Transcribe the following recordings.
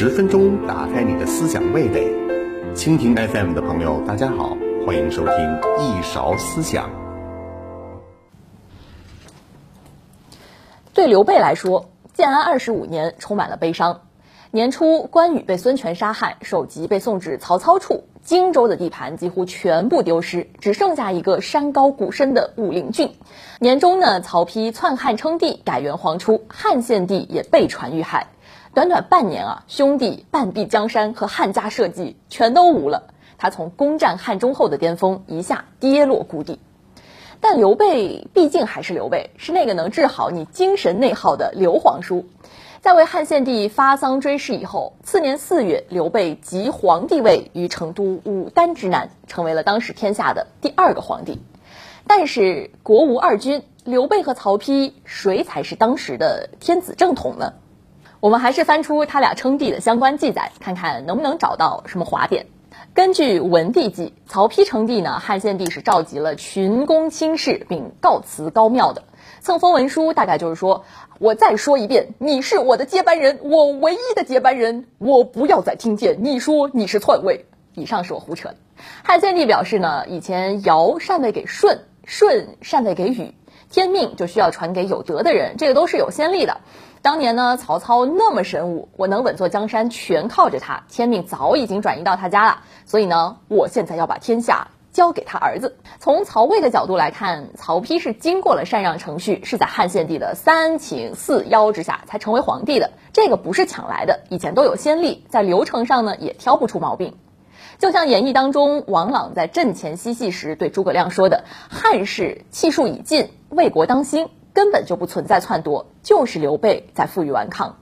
十分钟打开你的思想味蕾，蜻蜓 FM 的朋友，大家好，欢迎收听一勺思想。对刘备来说，建安二十五年充满了悲伤。年初，关羽被孙权杀害，首级被送至曹操处，荆州的地盘几乎全部丢失，只剩下一个山高谷深的武陵郡。年中呢，曹丕篡汉称帝，改元皇初，汉献帝也被传遇害。短短半年啊，兄弟半壁江山和汉家社稷全都无了。他从攻占汉中后的巅峰一下跌落谷底。但刘备毕竟还是刘备，是那个能治好你精神内耗的刘皇叔。在为汉献帝发丧追谥以后，次年四月，刘备即皇帝位于成都武丹之南，成为了当时天下的第二个皇帝。但是国无二君，刘备和曹丕，谁才是当时的天子正统呢？我们还是翻出他俩称帝的相关记载，看看能不能找到什么华点。根据《文帝纪》，曹丕称帝呢，汉献帝是召集了群公卿士，并告辞高庙的。赠封文书大概就是说，我再说一遍，你是我的接班人，我唯一的接班人，我不要再听见你说你是篡位。以上是我胡扯的。汉献帝表示呢，以前尧禅位给舜，舜禅位给禹，天命就需要传给有德的人，这个都是有先例的。当年呢，曹操那么神武，我能稳坐江山，全靠着他。天命早已经转移到他家了，所以呢，我现在要把天下交给他儿子。从曹魏的角度来看，曹丕是经过了禅让程序，是在汉献帝的三请四邀之下才成为皇帝的。这个不是抢来的，以前都有先例，在流程上呢也挑不出毛病。就像演义当中，王朗在阵前嬉戏时对诸葛亮说的：“汉室气数已尽，为国当兴。”根本就不存在篡夺，就是刘备在负隅顽抗。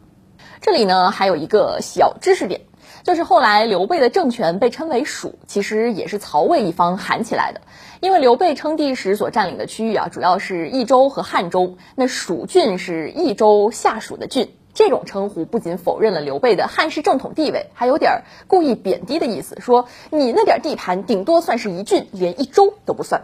这里呢还有一个小知识点，就是后来刘备的政权被称为蜀，其实也是曹魏一方喊起来的。因为刘备称帝时所占领的区域啊，主要是益州和汉州，那蜀郡是益州下属的郡。这种称呼不仅否认了刘备的汉室正统地位，还有点故意贬低的意思，说你那点地盘顶多算是一郡，连一州都不算。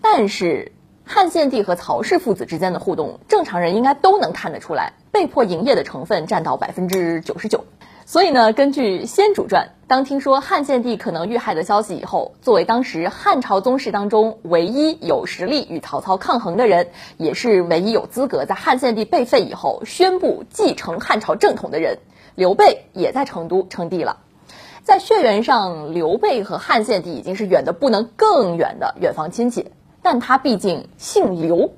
但是。汉献帝和曹氏父子之间的互动，正常人应该都能看得出来，被迫营业的成分占到百分之九十九。所以呢，根据《先主传》，当听说汉献帝可能遇害的消息以后，作为当时汉朝宗室当中唯一有实力与曹操抗衡的人，也是唯一有资格在汉献帝被废以后宣布继承汉朝正统的人，刘备也在成都称帝了。在血缘上，刘备和汉献帝已经是远的不能更远的远房亲戚。但他毕竟姓刘，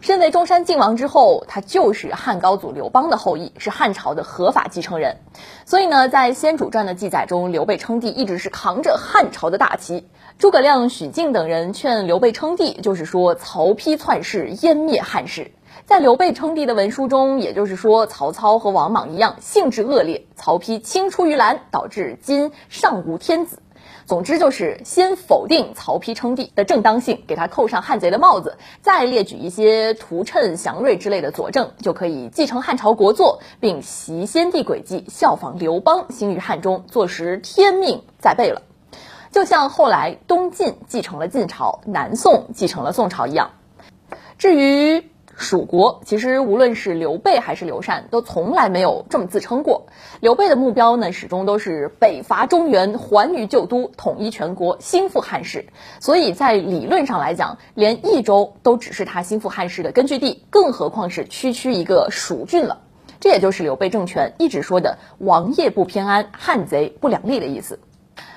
身为中山靖王之后，他就是汉高祖刘邦的后裔，是汉朝的合法继承人。所以呢，在《先主传》的记载中，刘备称帝一直是扛着汉朝的大旗。诸葛亮、许靖等人劝刘备称帝，就是说曹丕篡世，湮灭汉室。在刘备称帝的文书中，也就是说曹操和王莽一样，性质恶劣，曹丕青出于蓝，导致今尚无天子。总之就是先否定曹丕称帝的正当性，给他扣上汉贼的帽子，再列举一些图谶、祥瑞之类的佐证，就可以继承汉朝国祚，并习先帝轨迹，效仿刘邦兴于汉中，坐实天命在背了。就像后来东晋继承了晋朝，南宋继承了宋朝一样。至于。蜀国其实无论是刘备还是刘禅，都从来没有这么自称过。刘备的目标呢，始终都是北伐中原，还于旧都，统一全国，兴复汉室。所以在理论上来讲，连益州都只是他兴复汉室的根据地，更何况是区区一个蜀郡了。这也就是刘备政权一直说的“王业不偏安，汉贼不两立”的意思。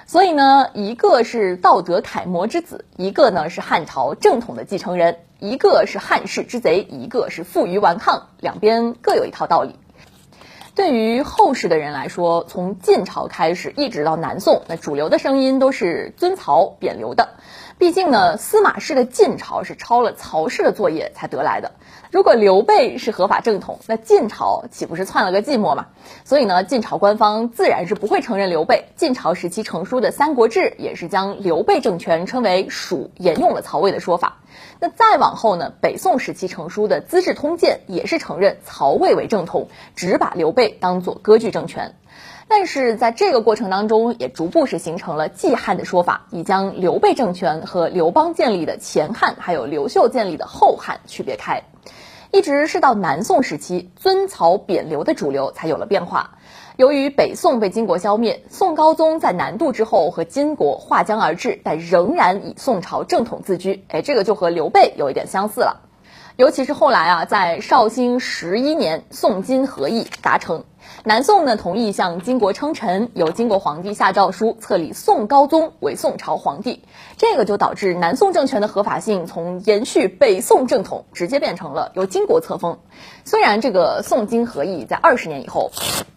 所以呢，一个是道德楷模之子，一个呢是汉朝正统的继承人。一个是汉室之贼，一个是负隅顽抗，两边各有一套道理。对于后世的人来说，从晋朝开始一直到南宋，那主流的声音都是尊曹贬刘的。毕竟呢，司马氏的晋朝是抄了曹氏的作业才得来的。如果刘备是合法正统，那晋朝岂不是篡了个寂寞嘛？所以呢，晋朝官方自然是不会承认刘备。晋朝时期成书的《三国志》也是将刘备政权称为蜀，沿用了曹魏的说法。那再往后呢，北宋时期成书的《资治通鉴》也是承认曹魏为正统，只把刘备当做割据政权。但是在这个过程当中，也逐步是形成了季汉的说法，以将刘备政权和刘邦建立的前汉，还有刘秀建立的后汉区别开。一直是到南宋时期，尊曹贬刘的主流才有了变化。由于北宋被金国消灭，宋高宗在南渡之后和金国划江而治，但仍然以宋朝正统自居。哎，这个就和刘备有一点相似了。尤其是后来啊，在绍兴十一年，宋金合议达成，南宋呢同意向金国称臣，由金国皇帝下诏书册立宋高宗为宋朝皇帝，这个就导致南宋政权的合法性从延续北宋正统，直接变成了由金国册封。虽然这个宋金合议在二十年以后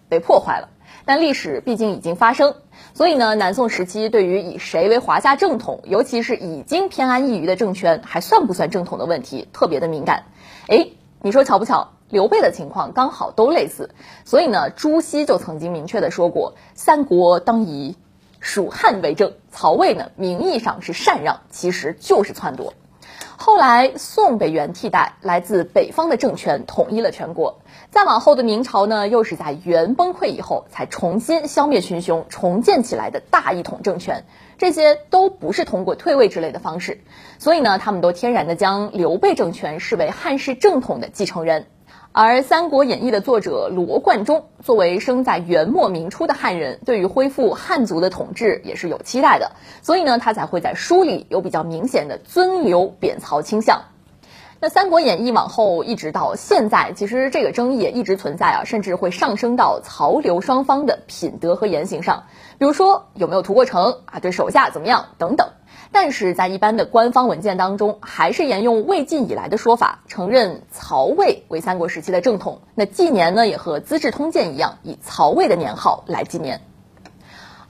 被破坏了，但历史毕竟已经发生。所以呢，南宋时期对于以谁为华夏正统，尤其是已经偏安一隅的政权还算不算正统的问题，特别的敏感。哎，你说巧不巧？刘备的情况刚好都类似。所以呢，朱熹就曾经明确的说过：“三国当以蜀汉为政。”曹魏呢，名义上是禅让，其实就是篡夺。后来宋被元替代，来自北方的政权统一了全国。再往后的明朝呢，又是在元崩溃以后才重新消灭群雄、重建起来的大一统政权。这些都不是通过退位之类的方式，所以呢，他们都天然的将刘备政权视为汉室正统的继承人。而《三国演义》的作者罗贯中作为生在元末明初的汉人，对于恢复汉族的统治也是有期待的，所以呢，他才会在书里有比较明显的尊刘贬曹倾向。那《三国演义》往后一直到现在，其实这个争议也一直存在啊，甚至会上升到曹刘双方的品德和言行上，比如说有没有屠过城啊，对手下怎么样等等。但是在一般的官方文件当中，还是沿用魏晋以来的说法，承认曹魏为三国时期的正统。那纪年呢，也和《资治通鉴》一样，以曹魏的年号来纪年。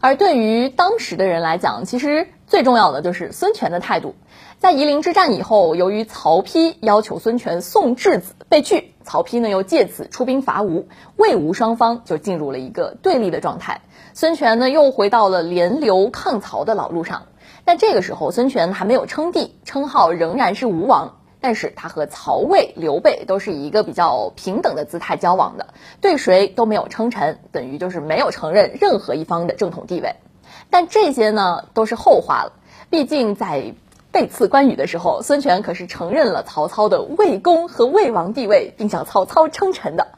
而对于当时的人来讲，其实最重要的就是孙权的态度。在夷陵之战以后，由于曹丕要求孙权送质子被拒，曹丕呢又借此出兵伐吴，魏吴双方就进入了一个对立的状态。孙权呢又回到了联刘抗曹的老路上，但这个时候孙权还没有称帝，称号仍然是吴王，但是他和曹魏、刘备都是以一个比较平等的姿态交往的，对谁都没有称臣，等于就是没有承认任何一方的正统地位。但这些呢都是后话了，毕竟在。被刺关羽的时候，孙权可是承认了曹操的魏公和魏王地位，并向曹操称臣的。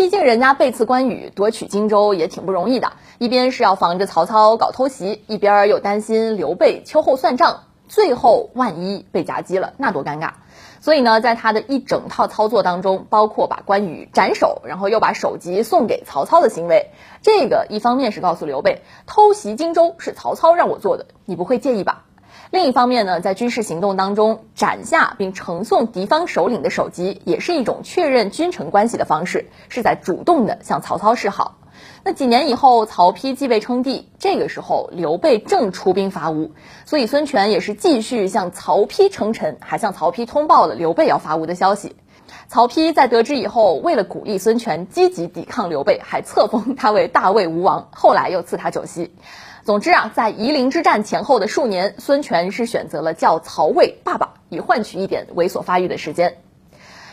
毕竟人家背刺关羽夺取荆州也挺不容易的，一边是要防着曹操搞偷袭，一边又担心刘备秋后算账，最后万一被夹击了，那多尴尬。所以呢，在他的一整套操作当中，包括把关羽斩首，然后又把首级送给曹操的行为，这个一方面是告诉刘备，偷袭荆州是曹操让我做的，你不会介意吧？另一方面呢，在军事行动当中斩下并呈送敌方首领的首级，也是一种确认君臣关系的方式，是在主动的向曹操示好。那几年以后，曹丕继位称帝，这个时候刘备正出兵伐吴，所以孙权也是继续向曹丕称臣，还向曹丕通报了刘备要伐吴的消息。曹丕在得知以后，为了鼓励孙权积极抵抗刘备，还册封他为大魏吴王，后来又赐他酒席。总之啊，在夷陵之战前后的数年，孙权是选择了叫曹魏爸爸，以换取一点猥琐发育的时间。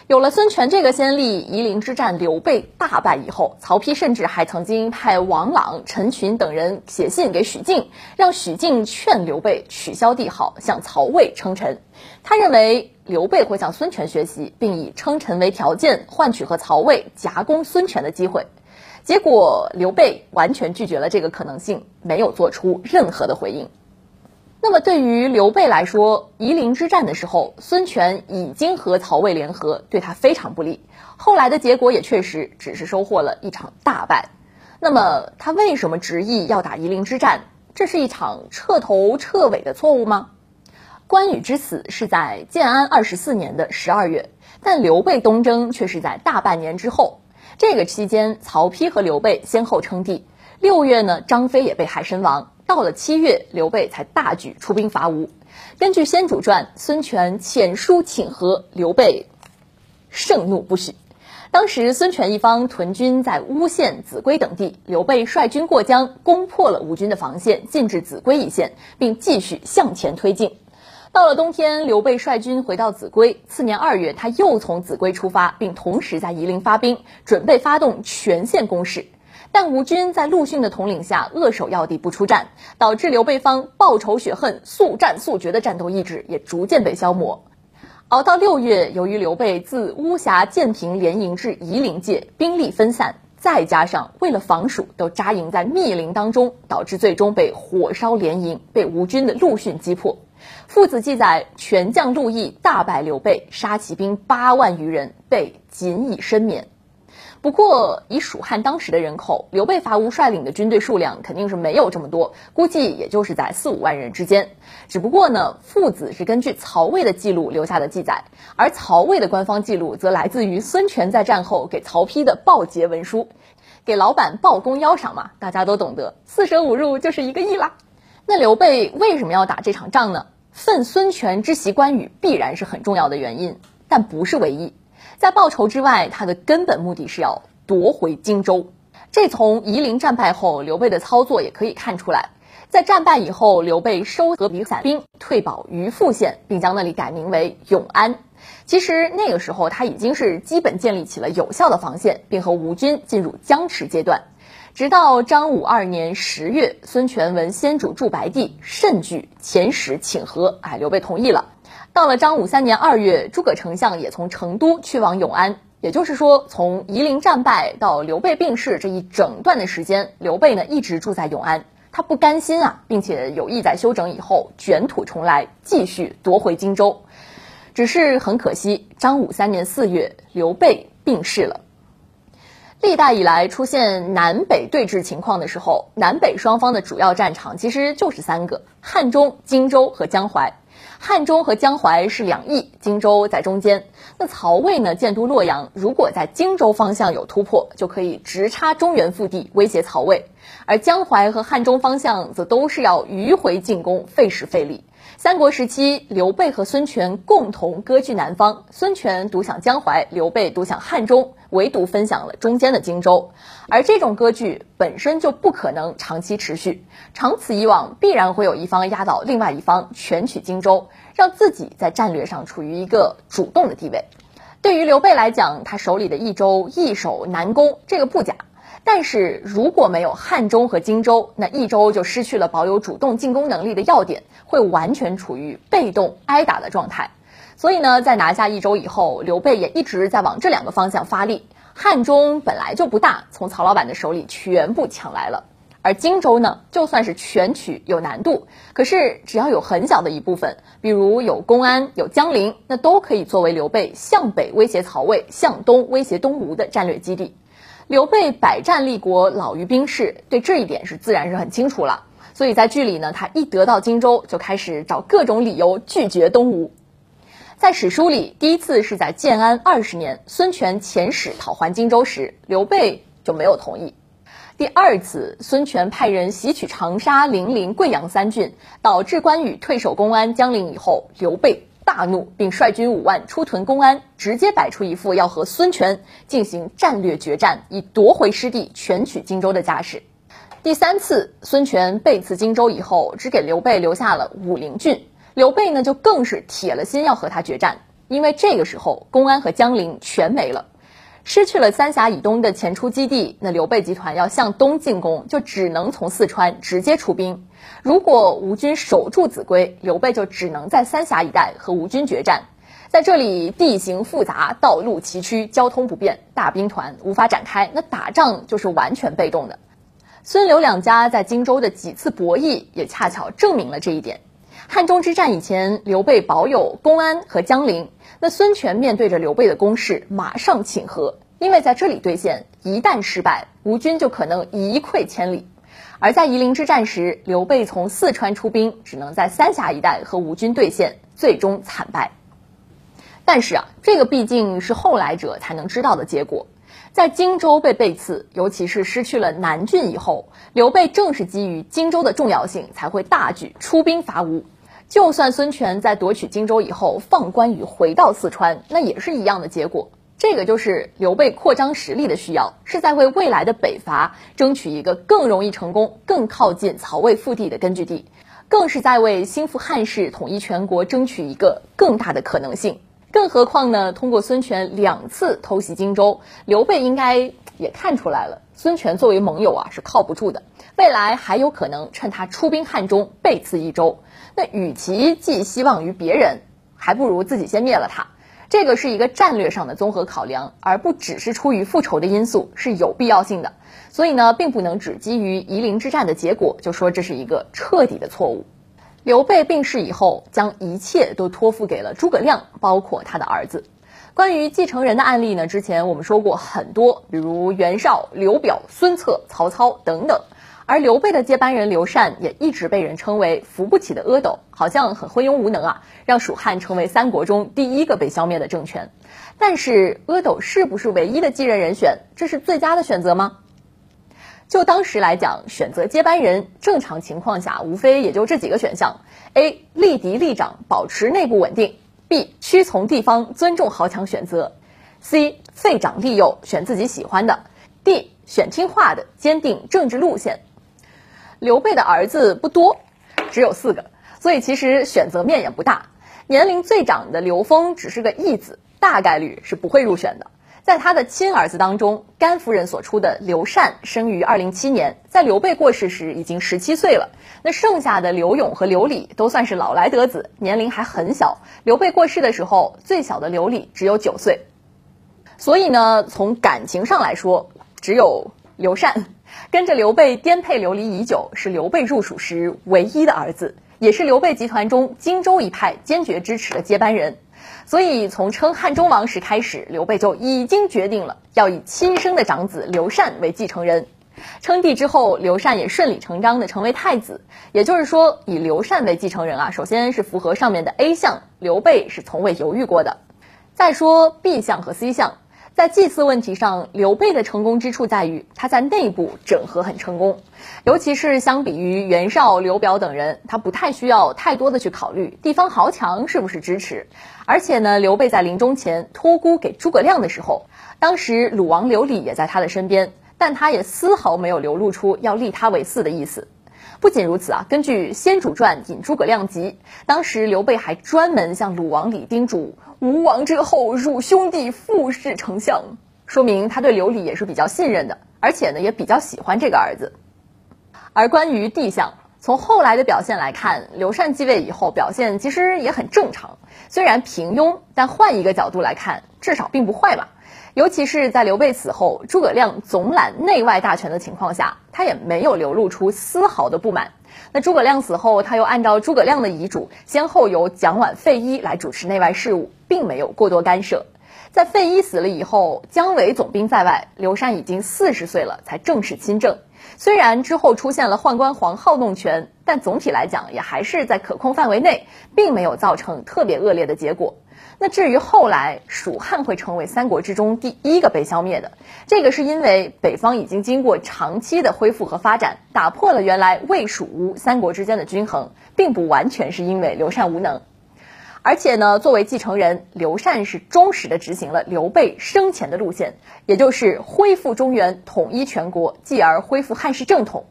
有了孙权这个先例，夷陵之战刘备大败以后，曹丕甚至还曾经派王朗、陈群等人写信给许靖，让许靖劝刘备取消帝号，向曹魏称臣。他认为刘备会向孙权学习，并以称臣为条件，换取和曹魏夹攻孙权的机会。结果刘备完全拒绝了这个可能性，没有做出任何的回应。那么对于刘备来说，夷陵之战的时候，孙权已经和曹魏联合，对他非常不利。后来的结果也确实只是收获了一场大败。那么他为什么执意要打夷陵之战？这是一场彻头彻尾的错误吗？关羽之死是在建安二十四年的十二月，但刘备东征却是在大半年之后。这个期间，曹丕和刘备先后称帝。六月呢，张飞也被害身亡。到了七月，刘备才大举出兵伐吴。根据《先主传》，孙权遣书请和，刘备盛怒不许。当时孙权一方屯军在乌县、秭归等地，刘备率军过江，攻破了吴军的防线，进至秭归一线，并继续向前推进。到了冬天，刘备率军回到秭归。次年二月，他又从秭归出发，并同时在夷陵发兵，准备发动全线攻势。但吴军在陆逊的统领下扼守要地不出战，导致刘备方报仇雪恨、速战速决的战斗意志也逐渐被消磨。熬到六月，由于刘备自巫峡建平连营至夷陵界，兵力分散，再加上为了防蜀，都扎营在密林当中，导致最终被火烧连营，被吴军的陆逊击破。父子记载，全将陆毅大败刘备，杀骑兵八万余人，被仅以身免。不过，以蜀汉当时的人口，刘备伐吴率领的军队数量肯定是没有这么多，估计也就是在四五万人之间。只不过呢，父子是根据曹魏的记录留下的记载，而曹魏的官方记录则来自于孙权在战后给曹丕的报捷文书，给老板报功邀赏嘛，大家都懂得，四舍五入就是一个亿啦。那刘备为什么要打这场仗呢？奋孙权之袭关羽必然是很重要的原因，但不是唯一。在报仇之外，他的根本目的是要夺回荆州。这从夷陵战败后刘备的操作也可以看出来。在战败以后，刘备收合比散兵，退保于富县，并将那里改名为永安。其实那个时候他已经是基本建立起了有效的防线，并和吴军进入僵持阶段。直到张武二年十月，孙权闻先主驻白帝，甚惧，遣使请和，哎，刘备同意了。到了张武三年二月，诸葛丞相也从成都去往永安。也就是说，从夷陵战败到刘备病逝这一整段的时间，刘备呢一直住在永安。他不甘心啊，并且有意在休整以后卷土重来，继续夺回荆州。只是很可惜，张武三年四月，刘备病逝了。历代以来出现南北对峙情况的时候，南北双方的主要战场其实就是三个：汉中、荆州和江淮。汉中和江淮是两翼，荆州在中间。那曹魏呢，建都洛阳，如果在荆州方向有突破，就可以直插中原腹地，威胁曹魏；而江淮和汉中方向则都是要迂回进攻，费时费力。三国时期，刘备和孙权共同割据南方，孙权独享江淮，刘备独享汉中，唯独分享了中间的荆州。而这种割据本身就不可能长期持续，长此以往，必然会有一方压倒另外一方，全取荆州，让自己在战略上处于一个主动的地位。对于刘备来讲，他手里的益州易守难攻，这个不假。但是如果没有汉中和荆州，那益州就失去了保有主动进攻能力的要点，会完全处于被动挨打的状态。所以呢，在拿下益州以后，刘备也一直在往这两个方向发力。汉中本来就不大，从曹老板的手里全部抢来了；而荆州呢，就算是全取有难度，可是只要有很小的一部分，比如有公安、有江陵，那都可以作为刘备向北威胁曹魏、向东威胁东吴的战略基地。刘备百战立国，老于兵士，对这一点是自然是很清楚了。所以在剧里呢，他一得到荆州，就开始找各种理由拒绝东吴。在史书里，第一次是在建安二十年，孙权遣使讨还荆州时，刘备就没有同意。第二次，孙权派人袭取长沙、零陵、贵阳三郡，导致关羽退守公安、江陵以后，刘备。大怒，并率军五万出屯公安，直接摆出一副要和孙权进行战略决战，以夺回失地、全取荆州的架势。第三次，孙权背刺荆州以后，只给刘备留下了武陵郡。刘备呢，就更是铁了心要和他决战，因为这个时候公安和江陵全没了。失去了三峡以东的前出基地，那刘备集团要向东进攻，就只能从四川直接出兵。如果吴军守住秭归，刘备就只能在三峡一带和吴军决战。在这里地形复杂，道路崎岖，交通不便，大兵团无法展开，那打仗就是完全被动的。孙刘两家在荆州的几次博弈，也恰巧证明了这一点。汉中之战以前，刘备保有公安和江陵。那孙权面对着刘备的攻势，马上请和，因为在这里兑现，一旦失败，吴军就可能一溃千里。而在夷陵之战时，刘备从四川出兵，只能在三峡一带和吴军对线，最终惨败。但是啊，这个毕竟是后来者才能知道的结果。在荆州被背刺，尤其是失去了南郡以后，刘备正是基于荆州的重要性，才会大举出兵伐吴。就算孙权在夺取荆州以后放关羽回到四川，那也是一样的结果。这个就是刘备扩张实力的需要，是在为未来的北伐争取一个更容易成功、更靠近曹魏腹地的根据地，更是在为兴复汉室、统一全国争取一个更大的可能性。更何况呢？通过孙权两次偷袭荆州，刘备应该也看出来了，孙权作为盟友啊是靠不住的，未来还有可能趁他出兵汉中背刺益州。那与其寄希望于别人，还不如自己先灭了他。这个是一个战略上的综合考量，而不只是出于复仇的因素，是有必要性的。所以呢，并不能只基于夷陵之战的结果就说这是一个彻底的错误。刘备病逝以后，将一切都托付给了诸葛亮，包括他的儿子。关于继承人的案例呢，之前我们说过很多，比如袁绍、刘表、孙策、曹操等等。而刘备的接班人刘禅也一直被人称为扶不起的阿斗，好像很昏庸无能啊，让蜀汉成为三国中第一个被消灭的政权。但是阿斗是不是唯一的继任人选？这是最佳的选择吗？就当时来讲，选择接班人，正常情况下无非也就这几个选项：A. 力敌立长，保持内部稳定；B. 屈从地方，尊重豪强选择；C. 废长立幼，选自己喜欢的；D. 选听话的，坚定政治路线。刘备的儿子不多，只有四个，所以其实选择面也不大。年龄最长的刘封只是个义子，大概率是不会入选的。在他的亲儿子当中，甘夫人所出的刘禅生于二零七年，在刘备过世时已经十七岁了。那剩下的刘勇和刘礼都算是老来得子，年龄还很小。刘备过世的时候，最小的刘礼只有九岁。所以呢，从感情上来说，只有刘禅。跟着刘备颠沛流离已久，是刘备入蜀时唯一的儿子，也是刘备集团中荆州一派坚决支持的接班人。所以从称汉中王时开始，刘备就已经决定了要以亲生的长子刘禅为继承人。称帝之后，刘禅也顺理成章的成为太子。也就是说，以刘禅为继承人啊，首先是符合上面的 A 项，刘备是从未犹豫过的。再说 B 项和 C 项。在祭祀问题上，刘备的成功之处在于他在内部整合很成功，尤其是相比于袁绍、刘表等人，他不太需要太多的去考虑地方豪强是不是支持。而且呢，刘备在临终前托孤给诸葛亮的时候，当时鲁王刘礼也在他的身边，但他也丝毫没有流露出要立他为嗣的意思。不仅如此啊，根据《先主传·引诸葛亮集》，当时刘备还专门向鲁王李叮嘱：“吴王之后，汝兄弟复是丞相。”说明他对刘礼也是比较信任的，而且呢也比较喜欢这个儿子。而关于帝相，从后来的表现来看，刘禅继位以后表现其实也很正常，虽然平庸，但换一个角度来看，至少并不坏嘛。尤其是在刘备死后，诸葛亮总揽内外大权的情况下，他也没有流露出丝毫的不满。那诸葛亮死后，他又按照诸葛亮的遗嘱，先后由蒋琬、费祎来主持内外事务，并没有过多干涉。在费祎死了以后，姜维总兵在外，刘禅已经四十岁了，才正式亲政。虽然之后出现了宦官黄皓弄权，但总体来讲也还是在可控范围内，并没有造成特别恶劣的结果。那至于后来蜀汉会成为三国之中第一个被消灭的，这个是因为北方已经经过长期的恢复和发展，打破了原来魏蜀吴三国之间的均衡，并不完全是因为刘禅无能。而且呢，作为继承人，刘禅是忠实的执行了刘备生前的路线，也就是恢复中原、统一全国，继而恢复汉室正统。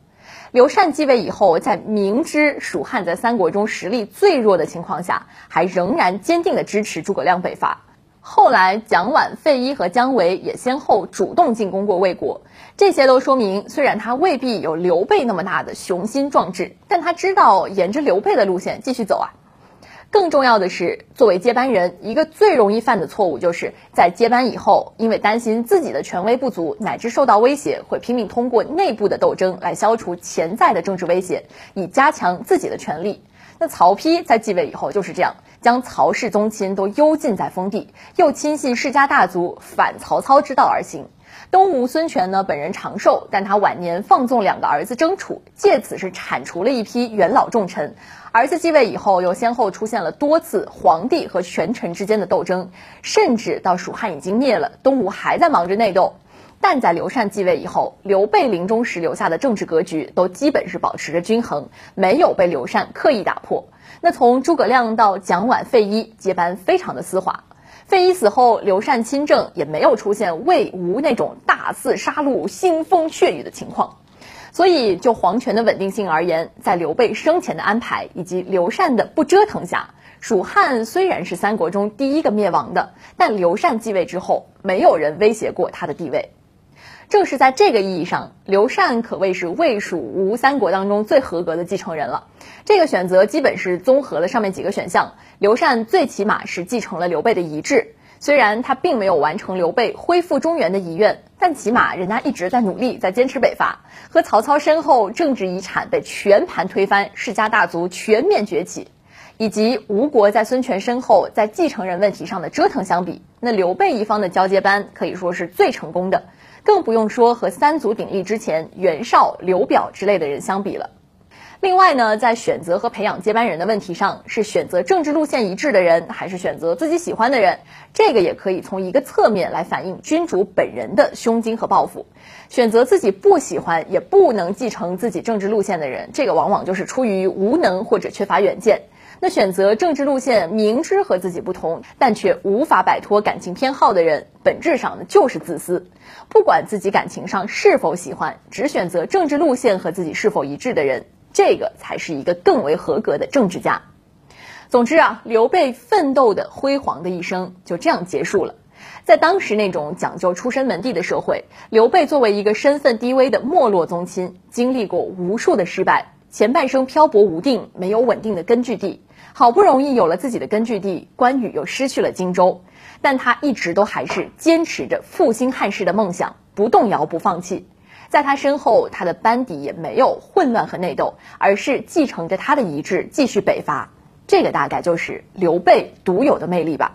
刘禅继位以后，在明知蜀汉在三国中实力最弱的情况下，还仍然坚定的支持诸葛亮北伐。后来蒋琬、费祎和姜维也先后主动进攻过魏国，这些都说明，虽然他未必有刘备那么大的雄心壮志，但他知道沿着刘备的路线继续走啊。更重要的是，作为接班人，一个最容易犯的错误，就是在接班以后，因为担心自己的权威不足，乃至受到威胁，会拼命通过内部的斗争来消除潜在的政治威胁，以加强自己的权力。那曹丕在继位以后就是这样，将曹氏宗亲都幽禁在封地，又亲信世家大族，反曹操之道而行。东吴孙权呢，本人长寿，但他晚年放纵两个儿子争储，借此是铲除了一批元老重臣。儿子继位以后，又先后出现了多次皇帝和权臣之间的斗争，甚至到蜀汉已经灭了，东吴还在忙着内斗。但在刘禅继位以后，刘备临终时留下的政治格局都基本是保持着均衡，没有被刘禅刻意打破。那从诸葛亮到蒋琬、费祎接班非常的丝滑。费祎死后，刘禅亲政也没有出现魏吴那种大肆杀戮、腥风血雨的情况。所以，就皇权的稳定性而言，在刘备生前的安排以及刘禅的不折腾下，蜀汉虽然是三国中第一个灭亡的，但刘禅继位之后，没有人威胁过他的地位。正是在这个意义上，刘禅可谓是魏蜀吴三国当中最合格的继承人了。这个选择基本是综合了上面几个选项，刘禅最起码是继承了刘备的遗志。虽然他并没有完成刘备恢复中原的遗愿，但起码人家一直在努力，在坚持北伐。和曹操身后政治遗产被全盘推翻，世家大族全面崛起，以及吴国在孙权身后在继承人问题上的折腾相比，那刘备一方的交接班可以说是最成功的。更不用说和三足鼎立之前袁绍、刘表之类的人相比了。另外呢，在选择和培养接班人的问题上，是选择政治路线一致的人，还是选择自己喜欢的人？这个也可以从一个侧面来反映君主本人的胸襟和抱负。选择自己不喜欢也不能继承自己政治路线的人，这个往往就是出于无能或者缺乏远见。那选择政治路线明知和自己不同，但却无法摆脱感情偏好的人，本质上呢就是自私。不管自己感情上是否喜欢，只选择政治路线和自己是否一致的人，这个才是一个更为合格的政治家。总之啊，刘备奋斗的辉煌的一生就这样结束了。在当时那种讲究出身门第的社会，刘备作为一个身份低微的没落宗亲，经历过无数的失败，前半生漂泊无定，没有稳定的根据地。好不容易有了自己的根据地，关羽又失去了荆州，但他一直都还是坚持着复兴汉室的梦想，不动摇，不放弃。在他身后，他的班底也没有混乱和内斗，而是继承着他的遗志，继续北伐。这个大概就是刘备独有的魅力吧。